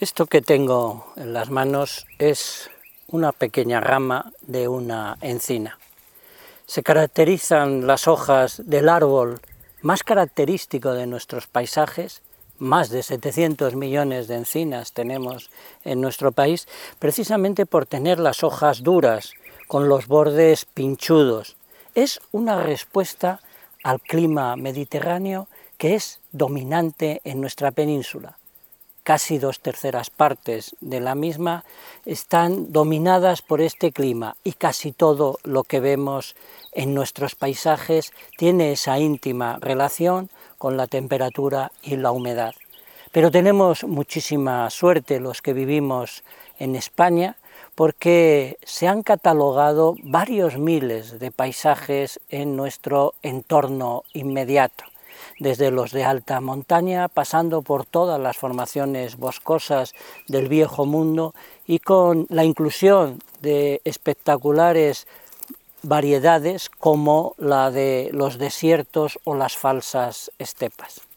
Esto que tengo en las manos es una pequeña rama de una encina. Se caracterizan las hojas del árbol más característico de nuestros paisajes, más de 700 millones de encinas tenemos en nuestro país, precisamente por tener las hojas duras, con los bordes pinchudos. Es una respuesta al clima mediterráneo que es dominante en nuestra península casi dos terceras partes de la misma están dominadas por este clima y casi todo lo que vemos en nuestros paisajes tiene esa íntima relación con la temperatura y la humedad. Pero tenemos muchísima suerte los que vivimos en España porque se han catalogado varios miles de paisajes en nuestro entorno inmediato desde los de alta montaña, pasando por todas las formaciones boscosas del viejo mundo y con la inclusión de espectaculares variedades como la de los desiertos o las falsas estepas.